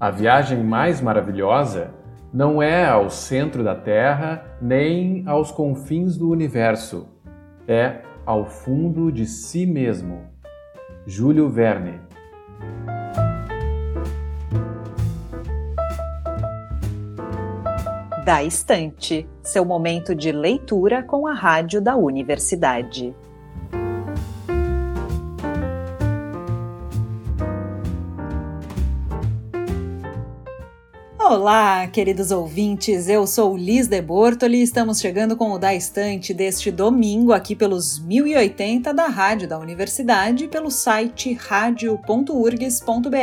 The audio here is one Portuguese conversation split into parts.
A viagem mais maravilhosa não é ao centro da Terra nem aos confins do universo, é ao fundo de si mesmo. Júlio Verne Da Estante, seu momento de leitura com a rádio da universidade. Olá, queridos ouvintes, eu sou Liz de Bortoli e estamos chegando com o Da Estante deste domingo aqui pelos 1080 da Rádio da Universidade, pelo site radio.urgs.br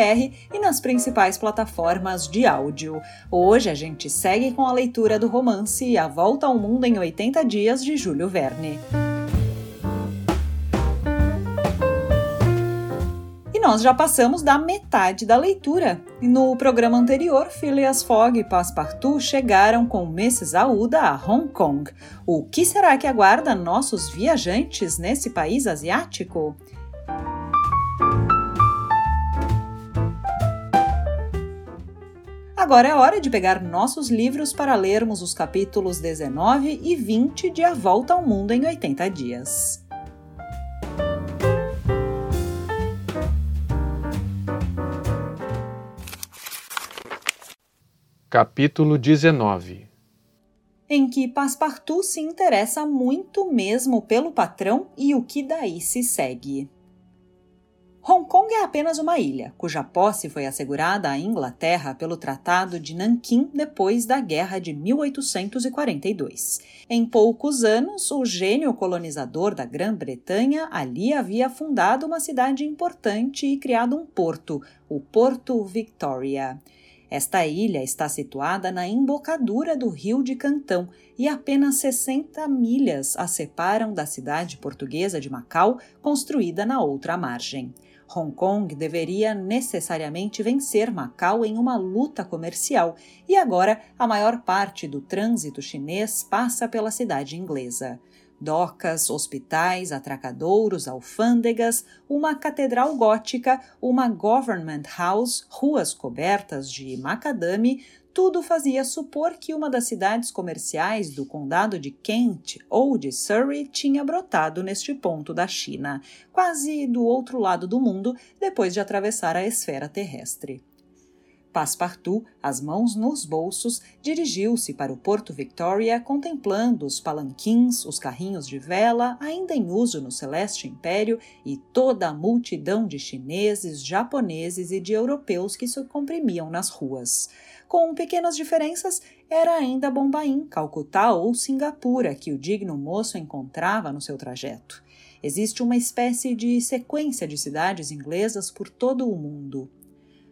e nas principais plataformas de áudio. Hoje a gente segue com a leitura do romance A Volta ao Mundo em 80 Dias de Júlio Verne. Nós já passamos da metade da leitura. No programa anterior, Phileas Fogg e Passepartout chegaram com Mrs. Aouda a Hong Kong. O que será que aguarda nossos viajantes nesse país asiático? Agora é hora de pegar nossos livros para lermos os capítulos 19 e 20 de A Volta ao Mundo em 80 Dias. Capítulo 19 Em que Passepartout se interessa muito mesmo pelo patrão e o que daí se segue. Hong Kong é apenas uma ilha, cuja posse foi assegurada à Inglaterra pelo Tratado de Nanquim depois da Guerra de 1842. Em poucos anos, o gênio colonizador da Grã-Bretanha ali havia fundado uma cidade importante e criado um porto, o Porto Victoria. Esta ilha está situada na embocadura do Rio de Cantão e apenas 60 milhas a separam da cidade portuguesa de Macau, construída na outra margem. Hong Kong deveria necessariamente vencer Macau em uma luta comercial, e agora a maior parte do trânsito chinês passa pela cidade inglesa docas, hospitais, atracadouros, alfândegas, uma catedral gótica, uma government house, ruas cobertas de macadame, tudo fazia supor que uma das cidades comerciais do condado de Kent ou de Surrey tinha brotado neste ponto da China, quase do outro lado do mundo, depois de atravessar a esfera terrestre. Passepartout, as mãos nos bolsos, dirigiu-se para o Porto Victoria contemplando os palanquins, os carrinhos de vela, ainda em uso no Celeste Império, e toda a multidão de chineses, japoneses e de europeus que se comprimiam nas ruas. Com pequenas diferenças, era ainda Bombaim, Calcutá ou Singapura que o digno moço encontrava no seu trajeto. Existe uma espécie de sequência de cidades inglesas por todo o mundo.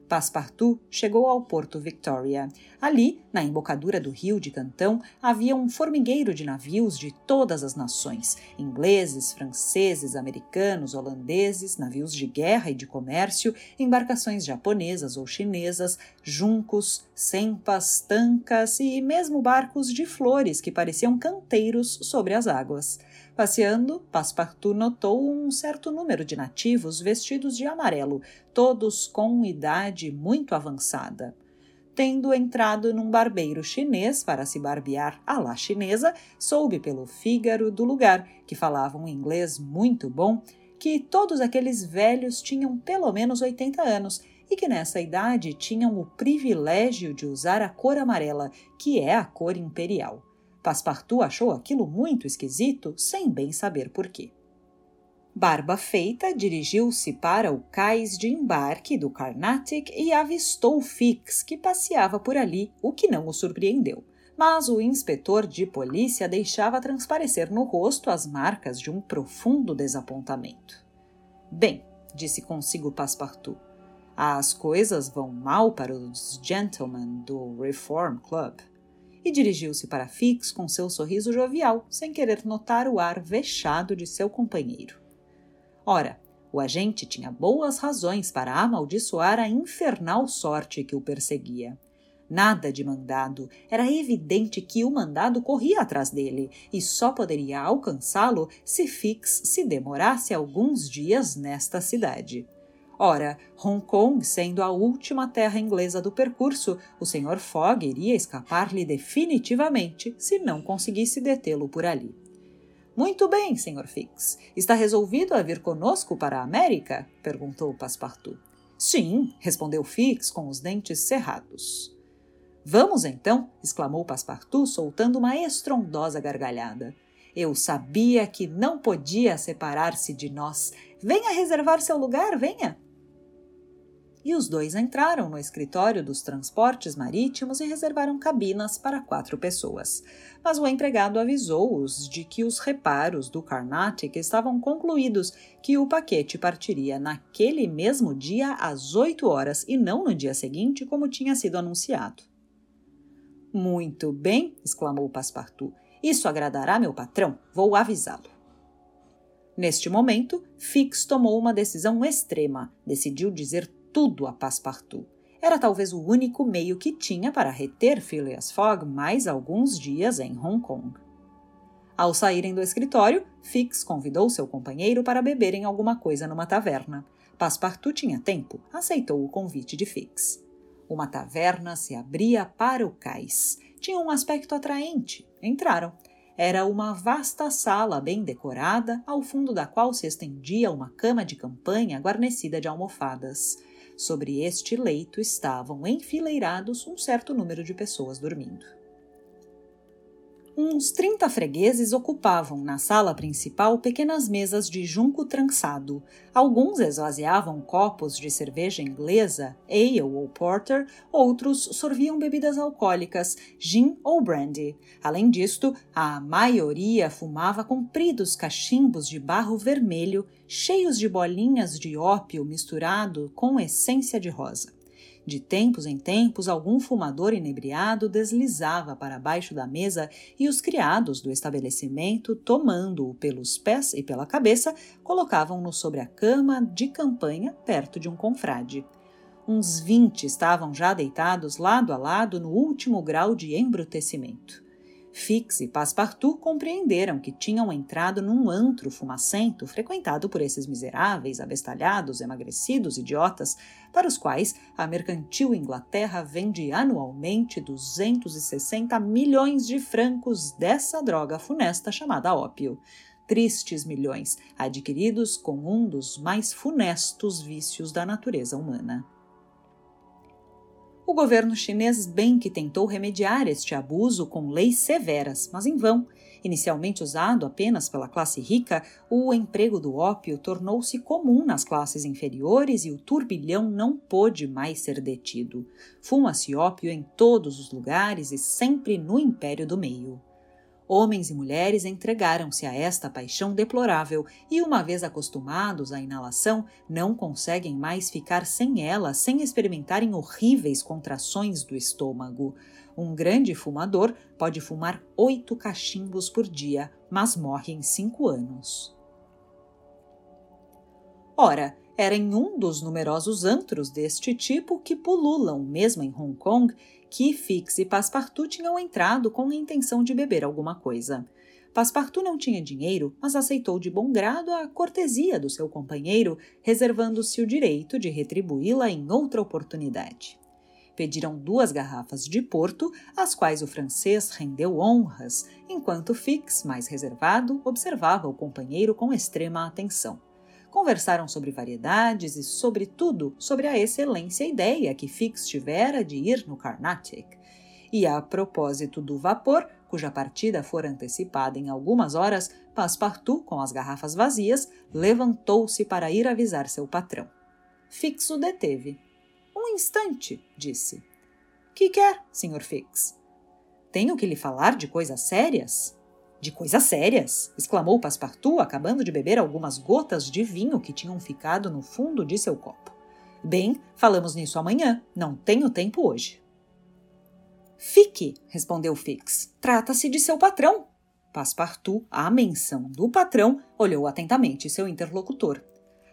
Passepartout chegou ao Porto Victoria. Ali, na embocadura do rio de Cantão, havia um formigueiro de navios de todas as nações: ingleses, franceses, americanos, holandeses, navios de guerra e de comércio, embarcações japonesas ou chinesas, juncos, sempas, tancas e mesmo barcos de flores que pareciam canteiros sobre as águas. Passeando, Passepartout notou um certo número de nativos vestidos de amarelo, todos com idade muito avançada. Tendo entrado num barbeiro chinês para se barbear à la chinesa, soube pelo Fígaro do lugar, que falava um inglês muito bom, que todos aqueles velhos tinham pelo menos 80 anos e que nessa idade tinham o privilégio de usar a cor amarela, que é a cor imperial. Passepartout achou aquilo muito esquisito, sem bem saber por quê. Barba Feita dirigiu-se para o cais de embarque do Carnatic e avistou Fix, que passeava por ali, o que não o surpreendeu. Mas o inspetor de polícia deixava transparecer no rosto as marcas de um profundo desapontamento. Bem, disse consigo Passepartout, as coisas vão mal para os gentlemen do Reform Club e dirigiu-se para Fix com seu sorriso jovial, sem querer notar o ar vexado de seu companheiro. Ora, o agente tinha boas razões para amaldiçoar a infernal sorte que o perseguia. Nada de mandado. Era evidente que o mandado corria atrás dele e só poderia alcançá-lo se Fix se demorasse alguns dias nesta cidade. Ora, Hong Kong sendo a última terra inglesa do percurso, o Sr. Fogg iria escapar-lhe definitivamente se não conseguisse detê-lo por ali. Muito bem, Sr. Fix. Está resolvido a vir conosco para a América? perguntou Passepartout. Sim, respondeu Fix com os dentes cerrados. Vamos então! exclamou Passepartout, soltando uma estrondosa gargalhada. Eu sabia que não podia separar-se de nós. Venha reservar seu lugar, venha! E os dois entraram no escritório dos transportes marítimos e reservaram cabinas para quatro pessoas. Mas o empregado avisou-os de que os reparos do Carnatic estavam concluídos, que o paquete partiria naquele mesmo dia às oito horas e não no dia seguinte, como tinha sido anunciado. Muito bem, exclamou Passepartout. Isso agradará meu patrão. Vou avisá-lo. Neste momento, Fix tomou uma decisão extrema. Decidiu dizer tudo a Passepartout. Era talvez o único meio que tinha para reter Phileas Fogg mais alguns dias em Hong Kong. Ao saírem do escritório, Fix convidou seu companheiro para beberem alguma coisa numa taverna. Passepartout tinha tempo, aceitou o convite de Fix. Uma taverna se abria para o cais. Tinha um aspecto atraente. Entraram. Era uma vasta sala bem decorada, ao fundo da qual se estendia uma cama de campanha guarnecida de almofadas. Sobre este leito estavam enfileirados um certo número de pessoas dormindo. Uns 30 fregueses ocupavam na sala principal pequenas mesas de junco trançado. Alguns esvaziavam copos de cerveja inglesa, ale ou porter, outros sorviam bebidas alcoólicas, gin ou brandy. Além disto, a maioria fumava compridos cachimbos de barro vermelho, cheios de bolinhas de ópio misturado com essência de rosa. De tempos em tempos, algum fumador inebriado deslizava para baixo da mesa e os criados do estabelecimento, tomando-o pelos pés e pela cabeça, colocavam-no sobre a cama de campanha perto de um confrade. Uns vinte estavam já deitados lado a lado no último grau de embrutecimento. Fix e Passepartout compreenderam que tinham entrado num antro fumacento frequentado por esses miseráveis, abestalhados, emagrecidos idiotas, para os quais a mercantil Inglaterra vende anualmente 260 milhões de francos dessa droga funesta chamada ópio. Tristes milhões, adquiridos com um dos mais funestos vícios da natureza humana. O governo chinês bem que tentou remediar este abuso com leis severas, mas em vão. Inicialmente usado apenas pela classe rica, o emprego do ópio tornou-se comum nas classes inferiores e o turbilhão não pôde mais ser detido. Fuma-se ópio em todos os lugares e sempre no império do meio. Homens e mulheres entregaram-se a esta paixão deplorável e, uma vez acostumados à inalação, não conseguem mais ficar sem ela sem experimentarem horríveis contrações do estômago. Um grande fumador pode fumar oito cachimbos por dia, mas morre em cinco anos. Ora, era em um dos numerosos antros deste tipo que pululam, mesmo em Hong Kong, que Fix e Passepartout tinham entrado com a intenção de beber alguma coisa. Passepartout não tinha dinheiro, mas aceitou de bom grado a cortesia do seu companheiro, reservando-se o direito de retribuí-la em outra oportunidade. Pediram duas garrafas de porto, às quais o francês rendeu honras, enquanto Fix, mais reservado, observava o companheiro com extrema atenção. Conversaram sobre variedades e, sobretudo, sobre a excelência ideia que Fix tivera de ir no Carnatic. E a propósito do vapor, cuja partida fora antecipada em algumas horas, Passepartout, com as garrafas vazias, levantou-se para ir avisar seu patrão. Fix o deteve. Um instante, disse. Que quer, Sr. Fix? Tenho que lhe falar de coisas sérias? De coisas sérias! exclamou Passepartout, acabando de beber algumas gotas de vinho que tinham ficado no fundo de seu copo. Bem, falamos nisso amanhã. Não tenho tempo hoje. Fique, respondeu Fix. Trata-se de seu patrão. Passepartout, à menção do patrão, olhou atentamente seu interlocutor.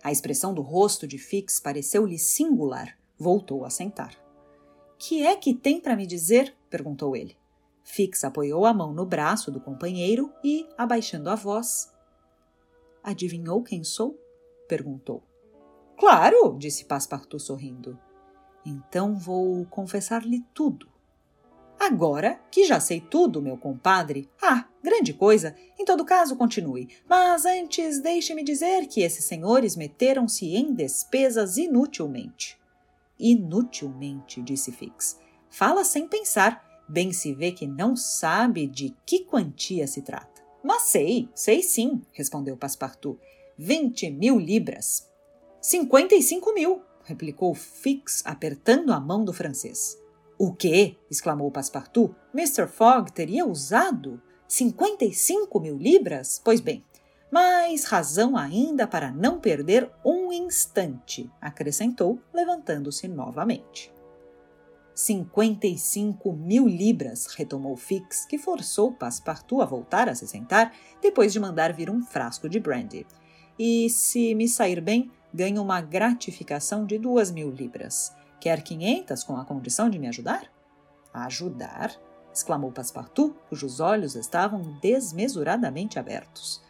A expressão do rosto de Fix pareceu-lhe singular. Voltou a sentar. Que é que tem para me dizer? perguntou ele. Fix apoiou a mão no braço do companheiro e, abaixando a voz, Adivinhou quem sou? perguntou. Claro, disse Passepartout sorrindo. Então vou confessar-lhe tudo. Agora que já sei tudo, meu compadre. Ah, grande coisa. Em todo caso, continue. Mas antes, deixe-me dizer que esses senhores meteram-se em despesas inutilmente. Inutilmente, disse Fix. Fala sem pensar. Bem se vê que não sabe de que quantia se trata. Mas sei, sei sim, respondeu Passepartout. Vinte mil libras. Cinquenta e cinco mil, replicou Fix, apertando a mão do francês. O quê? exclamou Passepartout. Mr. Fogg teria usado 55 mil libras? Pois bem, mais razão ainda para não perder um instante, acrescentou, levantando-se novamente. 55 mil libras, retomou Fix, que forçou Passepartout a voltar a se sentar depois de mandar vir um frasco de brandy. E se me sair bem, ganho uma gratificação de duas mil libras. Quer quinhentas com a condição de me ajudar? Ajudar? exclamou Passepartout, cujos olhos estavam desmesuradamente abertos.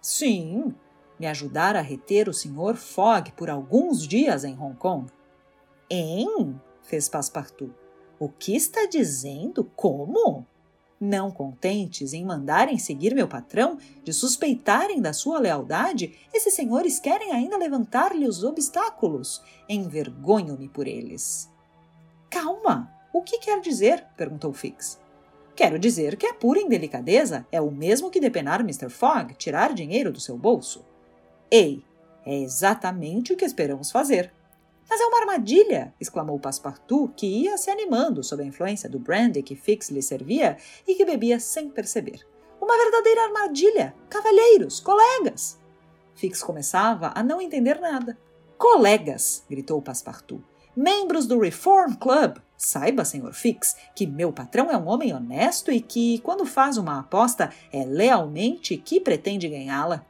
Sim, me ajudar a reter o Sr. Fogg por alguns dias em Hong Kong. Em? Fez Passepartout. O que está dizendo? Como? Não contentes em mandarem seguir meu patrão, de suspeitarem da sua lealdade, esses senhores querem ainda levantar-lhe os obstáculos. Envergonho-me por eles. Calma! O que quer dizer? perguntou Fix. Quero dizer que é pura indelicadeza. É o mesmo que depenar Mr. Fogg, tirar dinheiro do seu bolso. Ei, é exatamente o que esperamos fazer. Mas é uma armadilha! exclamou Passepartout, que ia se animando sob a influência do brandy que Fix lhe servia e que bebia sem perceber. Uma verdadeira armadilha! Cavalheiros, colegas! Fix começava a não entender nada. Colegas! gritou Passepartout. Membros do Reform Club! Saiba, senhor Fix, que meu patrão é um homem honesto e que, quando faz uma aposta, é lealmente que pretende ganhá-la.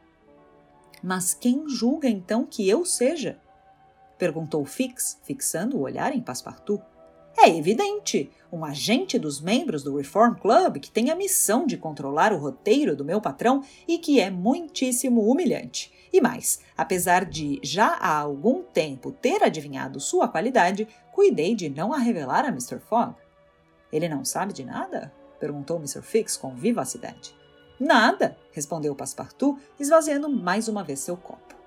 Mas quem julga então que eu seja? Perguntou Fix, fixando o olhar em Passepartout. É evidente, um agente dos membros do Reform Club que tem a missão de controlar o roteiro do meu patrão e que é muitíssimo humilhante. E mais, apesar de já há algum tempo ter adivinhado sua qualidade, cuidei de não a revelar a Mr. Fogg. Ele não sabe de nada? perguntou Mr. Fix com vivacidade. Nada, respondeu Passepartout, esvaziando mais uma vez seu copo.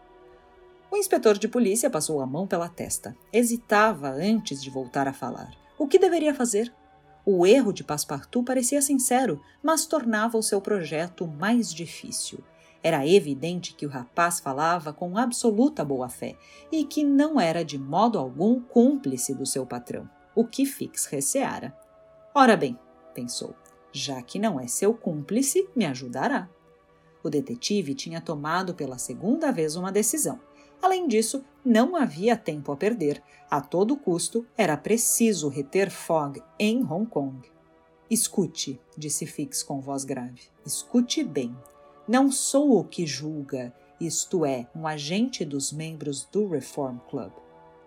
O inspetor de polícia passou a mão pela testa. Hesitava antes de voltar a falar. O que deveria fazer? O erro de Passepartout parecia sincero, mas tornava o seu projeto mais difícil. Era evidente que o rapaz falava com absoluta boa-fé e que não era de modo algum cúmplice do seu patrão, o que Fix receara. Ora bem, pensou, já que não é seu cúmplice, me ajudará. O detetive tinha tomado pela segunda vez uma decisão Além disso, não havia tempo a perder. A todo custo, era preciso reter Fogg em Hong Kong. Escute, disse Fix com voz grave. Escute bem. Não sou o que julga, isto é, um agente dos membros do Reform Club.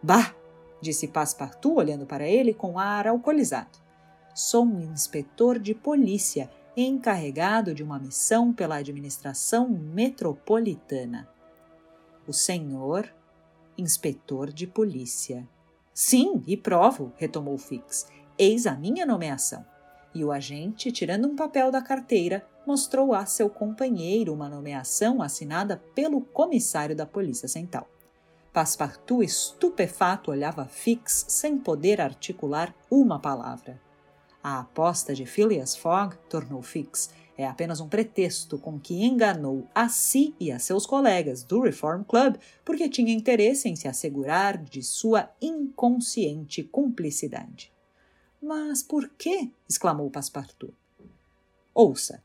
Bah! disse Passepartout olhando para ele com ar alcoolizado. Sou um inspetor de polícia encarregado de uma missão pela administração metropolitana o senhor inspetor de polícia. Sim, e provo, retomou Fix. Eis a minha nomeação. E o agente, tirando um papel da carteira, mostrou a seu companheiro uma nomeação assinada pelo comissário da Polícia Central. Passepartout, estupefato, olhava Fix sem poder articular uma palavra. A aposta de Phileas Fogg, tornou Fix, é apenas um pretexto com que enganou a si e a seus colegas do Reform Club porque tinha interesse em se assegurar de sua inconsciente cumplicidade. Mas por quê? exclamou Passepartout. Ouça.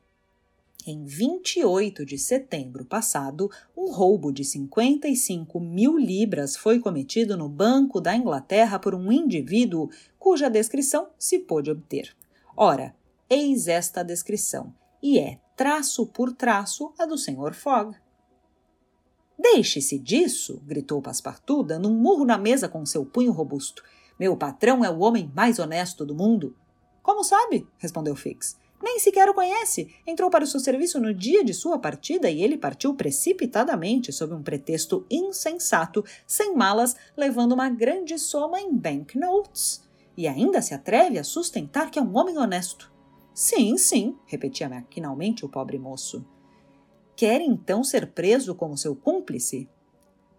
Em 28 de setembro passado, um roubo de 55 mil libras foi cometido no Banco da Inglaterra por um indivíduo cuja descrição se pôde obter. Ora, eis esta descrição, e é, traço por traço, a do Sr. Fogg. Deixe-se disso! gritou Passepartout, dando um murro na mesa com seu punho robusto. Meu patrão é o homem mais honesto do mundo. Como sabe? respondeu Fix. Nem sequer o conhece. Entrou para o seu serviço no dia de sua partida e ele partiu precipitadamente sob um pretexto insensato, sem malas, levando uma grande soma em banknotes. E ainda se atreve a sustentar que é um homem honesto. Sim, sim, repetia maquinalmente o pobre moço. Quer então ser preso como seu cúmplice?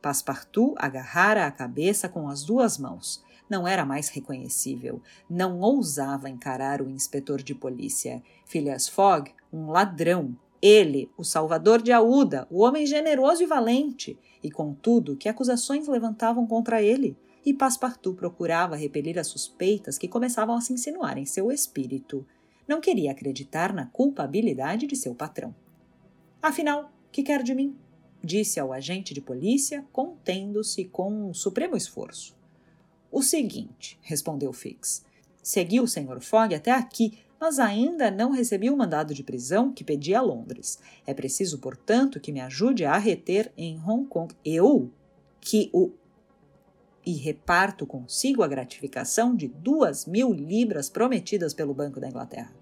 Passepartout agarrara a cabeça com as duas mãos. Não era mais reconhecível. Não ousava encarar o inspetor de polícia. Phileas Fogg, um ladrão. Ele, o salvador de Aúda, o homem generoso e valente. E, contudo, que acusações levantavam contra ele? E Passepartout procurava repelir as suspeitas que começavam a se insinuar em seu espírito. Não queria acreditar na culpabilidade de seu patrão. Afinal, que quer de mim? Disse ao agente de polícia, contendo-se com um supremo esforço. O seguinte, respondeu Fix. Segui o Sr. Fogg até aqui, mas ainda não recebi o mandado de prisão que pedi a Londres. É preciso, portanto, que me ajude a reter em Hong Kong. Eu, que o. E reparto consigo a gratificação de duas mil libras prometidas pelo Banco da Inglaterra.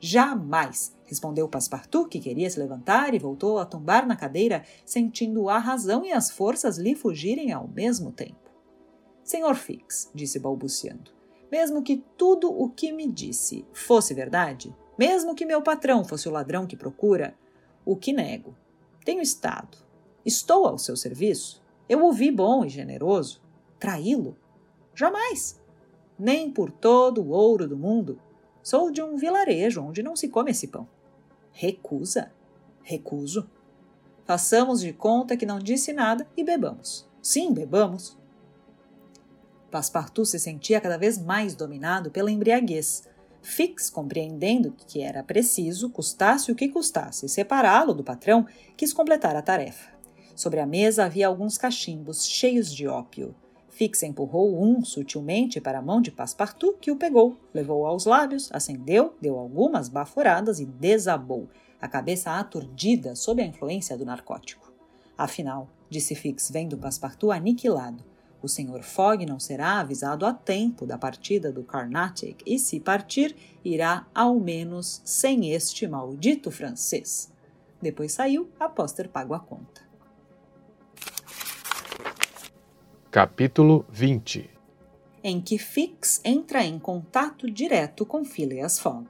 Jamais! respondeu Passepartout, que queria se levantar e voltou a tombar na cadeira, sentindo a razão e as forças lhe fugirem ao mesmo tempo. Senhor Fix, disse balbuciando, mesmo que tudo o que me disse fosse verdade, mesmo que meu patrão fosse o ladrão que procura, o que nego. Tenho estado. Estou ao seu serviço. Eu ouvi bom e generoso. Traí-lo? Jamais! Nem por todo o ouro do mundo Sou de um vilarejo onde não se come esse pão. Recusa? Recuso. Façamos de conta que não disse nada e bebamos. Sim, bebamos. Passepartout se sentia cada vez mais dominado pela embriaguez. Fix, compreendendo que era preciso, custasse o que custasse, separá-lo do patrão, quis completar a tarefa. Sobre a mesa havia alguns cachimbos cheios de ópio. Fix empurrou um sutilmente para a mão de Passepartout, que o pegou, levou aos lábios, acendeu, deu algumas baforadas e desabou, a cabeça aturdida sob a influência do narcótico. Afinal, disse Fix, vendo Passepartout aniquilado, o Sr. Fogg não será avisado a tempo da partida do Carnatic e, se partir, irá ao menos sem este maldito francês. Depois saiu após ter pago a conta. Capítulo 20 Em que Fix entra em contato direto com Phileas Fogg.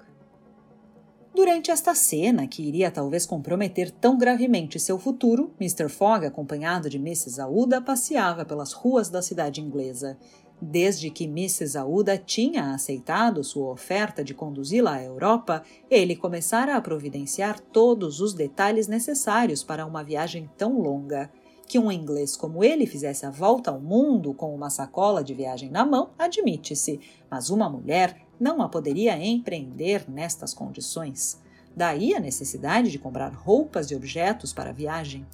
Durante esta cena, que iria talvez comprometer tão gravemente seu futuro, Mr. Fogg, acompanhado de Mrs. Aouda, passeava pelas ruas da cidade inglesa. Desde que Mrs. Aouda tinha aceitado sua oferta de conduzi-la à Europa, ele começara a providenciar todos os detalhes necessários para uma viagem tão longa. Que um inglês como ele fizesse a volta ao mundo com uma sacola de viagem na mão, admite-se, mas uma mulher não a poderia empreender nestas condições. Daí a necessidade de comprar roupas e objetos para a viagem.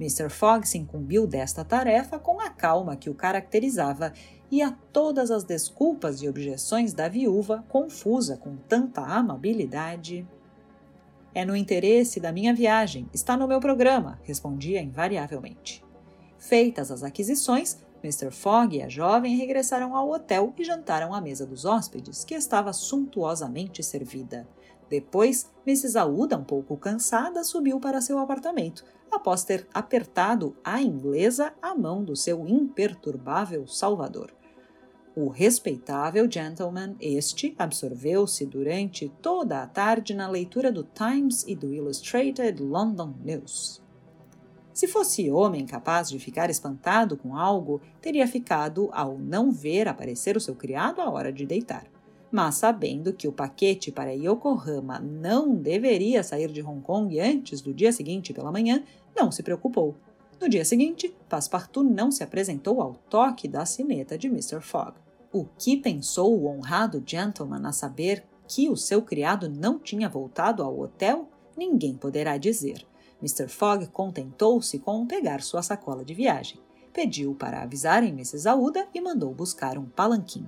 Mr. Fogg se incumbiu desta tarefa com a calma que o caracterizava e a todas as desculpas e objeções da viúva, confusa com tanta amabilidade. É no interesse da minha viagem, está no meu programa, respondia invariavelmente. Feitas as aquisições, Mr. Fogg e a jovem regressaram ao hotel e jantaram à mesa dos hóspedes, que estava suntuosamente servida. Depois, Mrs. Aouda, um pouco cansada, subiu para seu apartamento, após ter apertado à inglesa a mão do seu imperturbável salvador. O respeitável gentleman, este, absorveu-se durante toda a tarde na leitura do Times e do Illustrated London News. Se fosse homem capaz de ficar espantado com algo, teria ficado ao não ver aparecer o seu criado à hora de deitar. Mas sabendo que o paquete para Yokohama não deveria sair de Hong Kong antes do dia seguinte pela manhã, não se preocupou. No dia seguinte, Passepartout não se apresentou ao toque da sineta de Mr. Fogg. O que pensou o honrado gentleman a saber que o seu criado não tinha voltado ao hotel, ninguém poderá dizer. Mr. Fogg contentou-se com pegar sua sacola de viagem, pediu para avisarem Mrs. Aouda e mandou buscar um palanquim.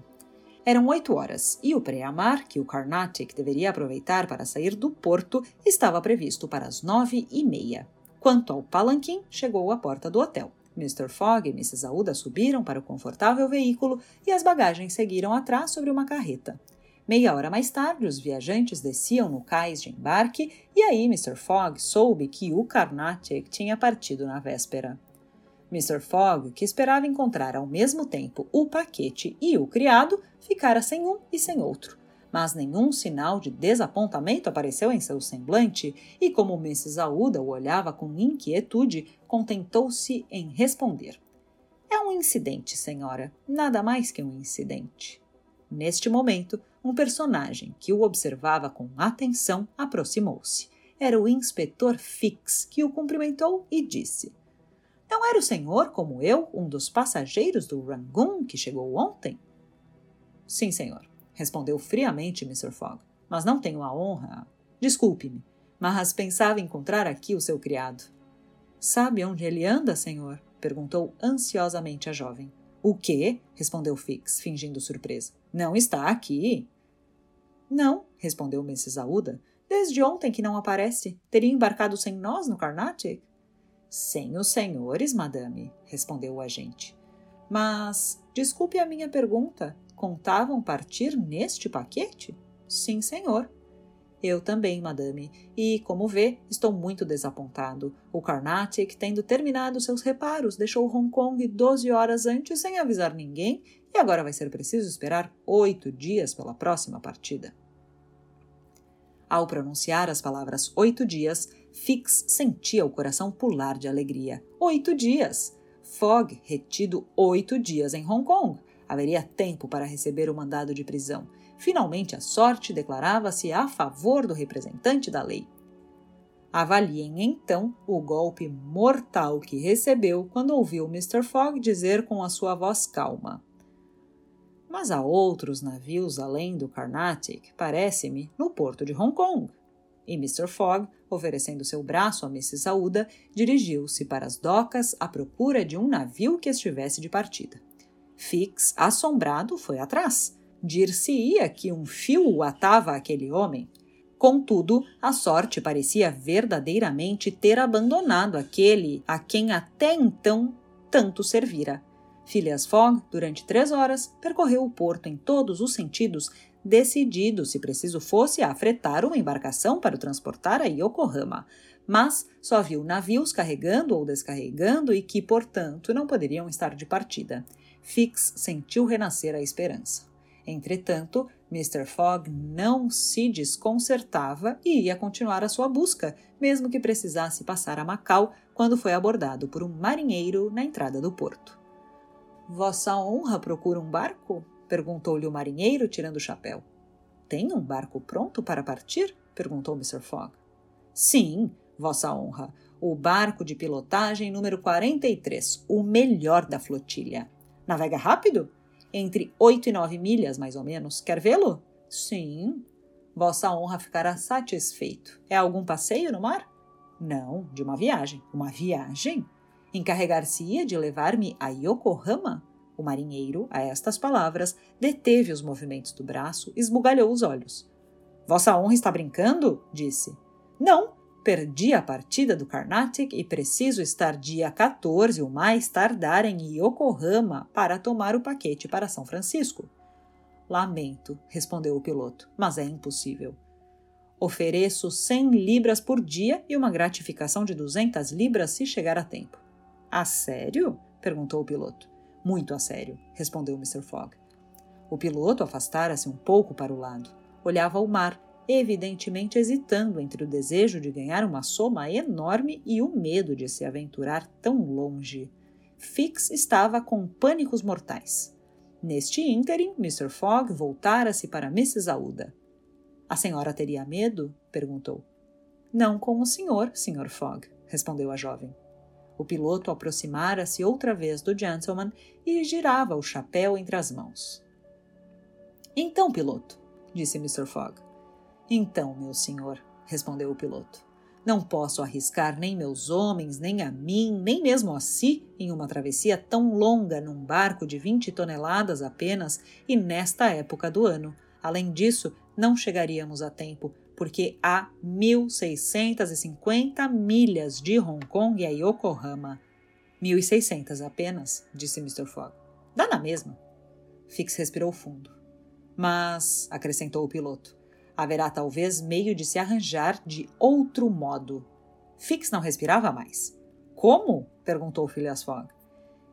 Eram oito horas e o pré-amar, que o Carnatic deveria aproveitar para sair do porto, estava previsto para as nove e meia. Quanto ao palanquim, chegou à porta do hotel. Mr. Fogg e Mrs. Aouda subiram para o confortável veículo e as bagagens seguiram atrás sobre uma carreta. Meia hora mais tarde, os viajantes desciam no cais de embarque e aí Mr. Fogg soube que o Carnatic tinha partido na véspera. Mr. Fogg, que esperava encontrar ao mesmo tempo o paquete e o criado, ficara sem um e sem outro. Mas nenhum sinal de desapontamento apareceu em seu semblante, e como Mrs. Aouda o olhava com inquietude, contentou-se em responder: É um incidente, senhora, nada mais que um incidente. Neste momento, um personagem que o observava com atenção aproximou-se. Era o inspetor Fix, que o cumprimentou e disse: Não era o senhor, como eu, um dos passageiros do Rangoon que chegou ontem? Sim, senhor, respondeu friamente Mr. Fogg. Mas não tenho a honra. Desculpe-me, mas pensava encontrar aqui o seu criado. Sabe onde ele anda, senhor? perguntou ansiosamente a jovem. O quê? respondeu Fix, fingindo surpresa. Não está aqui. Não, respondeu Mrs. Aouda. Desde ontem que não aparece. Teria embarcado sem nós no Carnatic? Sem os senhores, madame, respondeu o agente. Mas, desculpe a minha pergunta, contavam partir neste paquete? Sim, senhor. Eu também, madame, e, como vê, estou muito desapontado. O Carnatic, tendo terminado seus reparos, deixou Hong Kong 12 horas antes sem avisar ninguém e agora vai ser preciso esperar oito dias pela próxima partida. Ao pronunciar as palavras oito dias, Fix sentia o coração pular de alegria. Oito dias! Fogg retido oito dias em Hong Kong. Haveria tempo para receber o mandado de prisão Finalmente, a sorte declarava-se a favor do representante da lei. Avaliem então o golpe mortal que recebeu quando ouviu Mr. Fogg dizer com a sua voz calma: Mas há outros navios além do Carnatic, parece-me, no porto de Hong Kong. E Mr. Fogg, oferecendo seu braço a Mrs. Aouda, dirigiu-se para as docas à procura de um navio que estivesse de partida. Fix, assombrado, foi atrás dir-se-ia que um fio o atava aquele homem. Contudo, a sorte parecia verdadeiramente ter abandonado aquele a quem até então tanto servira. Phileas Fogg, durante três horas, percorreu o porto em todos os sentidos, decidido, se preciso fosse, a fretar uma embarcação para o transportar a Yokohama, mas só viu navios carregando ou descarregando e que, portanto, não poderiam estar de partida. Fix sentiu renascer a esperança. Entretanto, Mr. Fogg não se desconcertava e ia continuar a sua busca, mesmo que precisasse passar a Macau quando foi abordado por um marinheiro na entrada do porto. Vossa honra procura um barco? perguntou-lhe o marinheiro, tirando o chapéu. Tem um barco pronto para partir? perguntou Mr. Fogg. Sim, Vossa honra, o barco de pilotagem número 43, o melhor da flotilha. Navega rápido? entre oito e nove milhas, mais ou menos. Quer vê-lo? Sim. Vossa honra ficará satisfeito. É algum passeio no mar? Não, de uma viagem. Uma viagem? Encarregar-se-ia de levar-me a Yokohama? O marinheiro, a estas palavras, deteve os movimentos do braço e esbugalhou os olhos. Vossa honra está brincando? disse. Não, Perdi a partida do Carnatic e preciso estar dia 14 o mais tardar em Yokohama para tomar o paquete para São Francisco. Lamento, respondeu o piloto, mas é impossível. Ofereço 100 libras por dia e uma gratificação de 200 libras se chegar a tempo. A sério? perguntou o piloto. Muito a sério, respondeu Mr. Fogg. O piloto afastara-se um pouco para o lado. Olhava o mar evidentemente hesitando entre o desejo de ganhar uma soma enorme e o medo de se aventurar tão longe. Fix estava com pânicos mortais. Neste ínterim, Mr. Fogg voltara-se para Mrs. Aouda. A senhora teria medo? perguntou. Não com o senhor, Sr. Fogg, respondeu a jovem. O piloto aproximara-se outra vez do gentleman e girava o chapéu entre as mãos. Então, piloto, disse Mr. Fogg, então, meu senhor, respondeu o piloto, não posso arriscar nem meus homens, nem a mim, nem mesmo a si em uma travessia tão longa num barco de 20 toneladas apenas e nesta época do ano. Além disso, não chegaríamos a tempo, porque há 1.650 milhas de Hong Kong a Yokohama. 1.600 apenas, disse Mr. Fogg. Dá na mesma. Fix respirou fundo. Mas, acrescentou o piloto, haverá talvez meio de se arranjar de outro modo. Fix não respirava mais. Como? perguntou Phileas Fogg.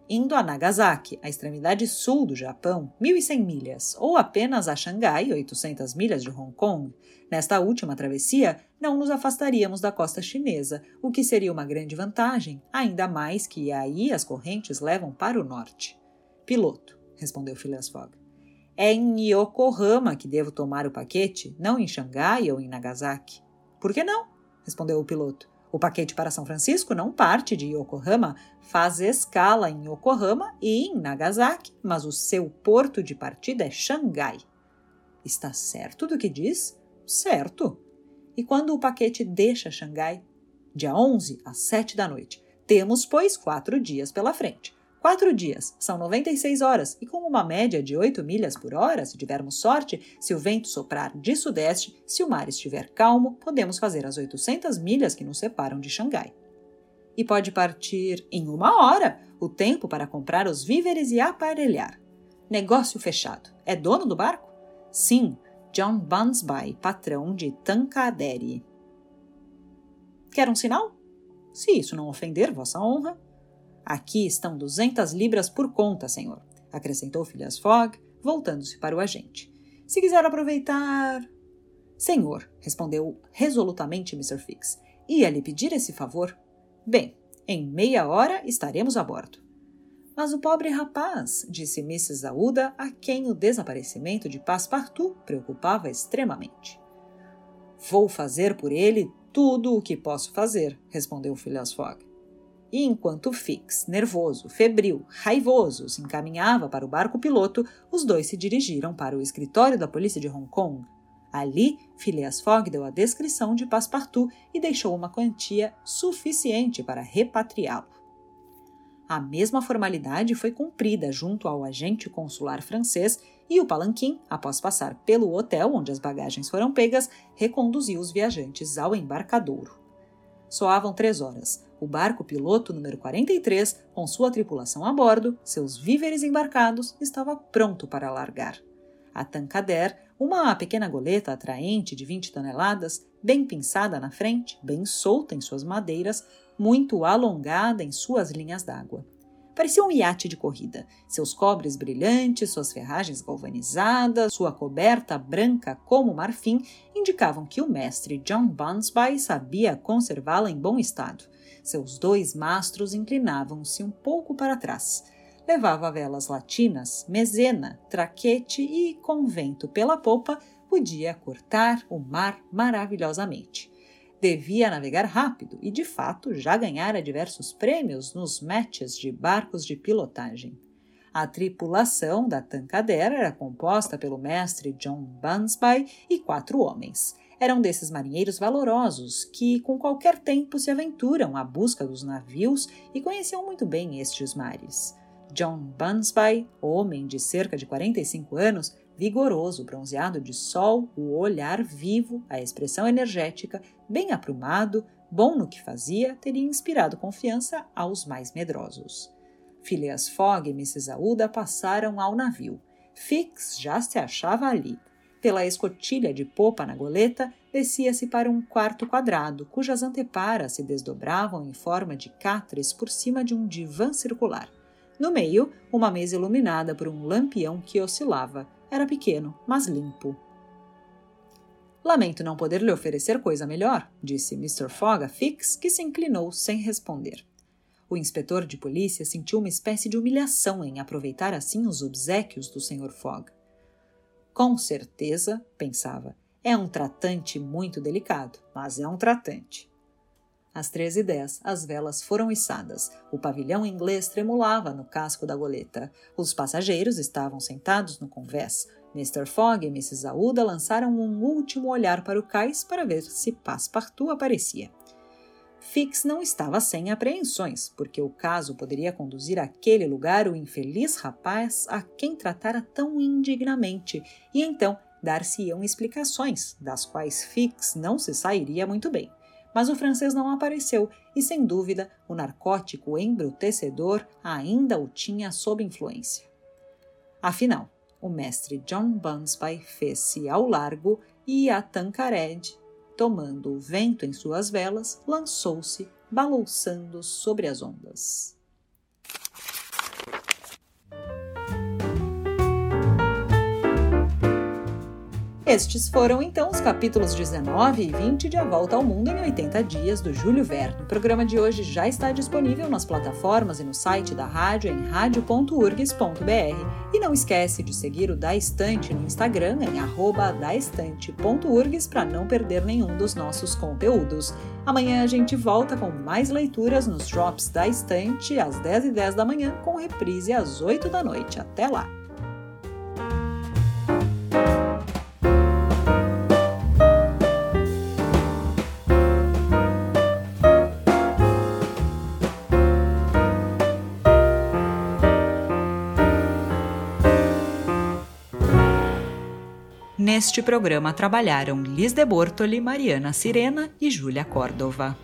Indo a Nagasaki, a extremidade sul do Japão, 1.100 milhas, ou apenas a Xangai, 800 milhas de Hong Kong, nesta última travessia não nos afastaríamos da costa chinesa, o que seria uma grande vantagem, ainda mais que aí as correntes levam para o norte. Piloto, respondeu Phileas Fogg. É em Yokohama que devo tomar o paquete, não em Xangai ou em Nagasaki. Por que não? respondeu o piloto. O paquete para São Francisco não parte de Yokohama, faz escala em Yokohama e em Nagasaki, mas o seu porto de partida é Xangai. Está certo do que diz? Certo. E quando o paquete deixa Xangai? Dia 11 às 7 da noite. Temos, pois, quatro dias pela frente. Quatro dias são 96 horas e com uma média de 8 milhas por hora, se tivermos sorte, se o vento soprar de sudeste, se o mar estiver calmo, podemos fazer as 800 milhas que nos separam de Xangai. E pode partir em uma hora, o tempo para comprar os víveres e aparelhar. Negócio fechado. É dono do barco? Sim, John Bunsby, patrão de Tancadere. Quer um sinal? Se isso não ofender vossa honra, Aqui estão duzentas libras por conta, senhor, acrescentou Phileas Fogg, voltando-se para o agente. Se quiser aproveitar. Senhor, respondeu resolutamente Mr. Fix, ia lhe pedir esse favor? Bem, em meia hora estaremos a bordo. Mas o pobre rapaz, disse Mrs. Aouda, a quem o desaparecimento de Passepartout preocupava extremamente. Vou fazer por ele tudo o que posso fazer, respondeu Phileas Fogg. E enquanto Fix, nervoso, febril, raivoso, se encaminhava para o barco piloto, os dois se dirigiram para o escritório da polícia de Hong Kong. Ali, Phileas Fogg deu a descrição de Passepartout e deixou uma quantia suficiente para repatriá-lo. A mesma formalidade foi cumprida junto ao agente consular francês e o palanquim, após passar pelo hotel onde as bagagens foram pegas, reconduziu os viajantes ao embarcadouro. Soavam três horas. O barco piloto número 43, com sua tripulação a bordo, seus víveres embarcados, estava pronto para largar. A Tankadère, uma pequena goleta atraente de 20 toneladas, bem pinçada na frente, bem solta em suas madeiras, muito alongada em suas linhas d'água. Parecia um iate de corrida. Seus cobres brilhantes, suas ferragens galvanizadas, sua coberta branca como marfim indicavam que o mestre John Bunsby sabia conservá-la em bom estado. Seus dois mastros inclinavam-se um pouco para trás. Levava velas latinas, mezena, traquete e, com vento pela popa, podia cortar o mar maravilhosamente. Devia navegar rápido e, de fato, já ganhara diversos prêmios nos matches de barcos de pilotagem. A tripulação da Tankadera era composta pelo mestre John Bunsby e quatro homens. Eram desses marinheiros valorosos que, com qualquer tempo, se aventuram à busca dos navios e conheciam muito bem estes mares. John Bunsby, homem de cerca de 45 anos, vigoroso, bronzeado de sol, o olhar vivo, a expressão energética, bem aprumado, bom no que fazia, teria inspirado confiança aos mais medrosos. Phileas Fogg e Mrs. Aouda passaram ao navio. Fix já se achava ali. Pela escotilha de popa na goleta, descia-se para um quarto quadrado, cujas anteparas se desdobravam em forma de catres por cima de um divã circular. No meio, uma mesa iluminada por um lampião que oscilava. Era pequeno, mas limpo. Lamento não poder lhe oferecer coisa melhor, disse Mr. Fogg a Fix, que se inclinou sem responder. O inspetor de polícia sentiu uma espécie de humilhação em aproveitar assim os obsequios do Sr. Fogg. Com certeza, pensava, é um tratante muito delicado, mas é um tratante. Às treze e dez, as velas foram içadas. O pavilhão inglês tremulava no casco da goleta. Os passageiros estavam sentados no convés. Mr. Fogg e Mrs. Aouda lançaram um último olhar para o cais para ver se Passepartout aparecia. Fix não estava sem apreensões, porque o caso poderia conduzir àquele lugar o infeliz rapaz a quem tratara tão indignamente, e então dar-se-iam explicações, das quais Fix não se sairia muito bem. Mas o francês não apareceu e, sem dúvida, o narcótico embrutecedor ainda o tinha sob influência. Afinal, o mestre John Bunsby fez-se ao largo e a Tancared, tomando o vento em suas velas, lançou-se, balouçando sobre as ondas. Estes foram então os capítulos 19 e 20 de A Volta ao Mundo em 80 Dias do Júlio Verne. O programa de hoje já está disponível nas plataformas e no site da rádio em radio.urgs.br. E não esquece de seguir o Da Estante no Instagram em daestante.urgs para não perder nenhum dos nossos conteúdos. Amanhã a gente volta com mais leituras nos Drops da Estante às 10h10 10 da manhã, com reprise às 8 da noite. Até lá! Neste programa trabalharam Liz de Bortoli, Mariana Sirena e Júlia Córdova.